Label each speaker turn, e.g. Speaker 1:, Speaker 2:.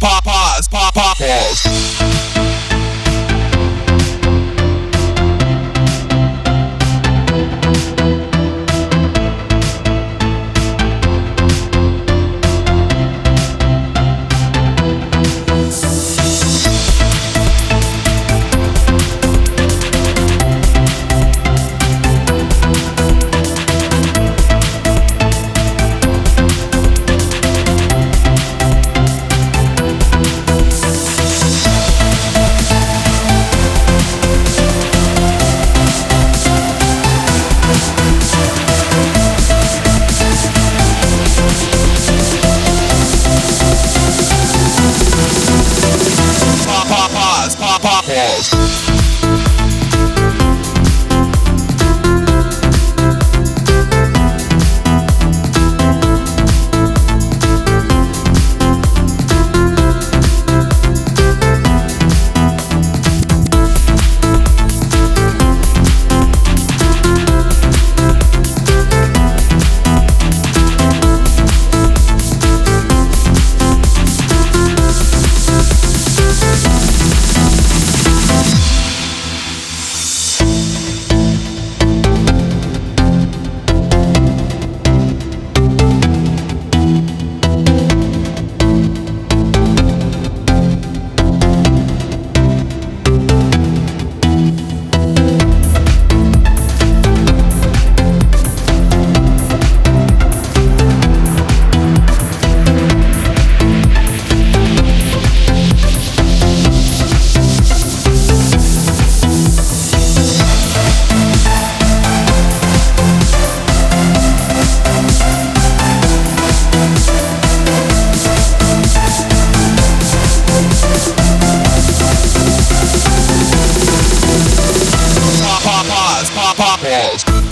Speaker 1: pause, pause, pause, pause. pop, balls. balls.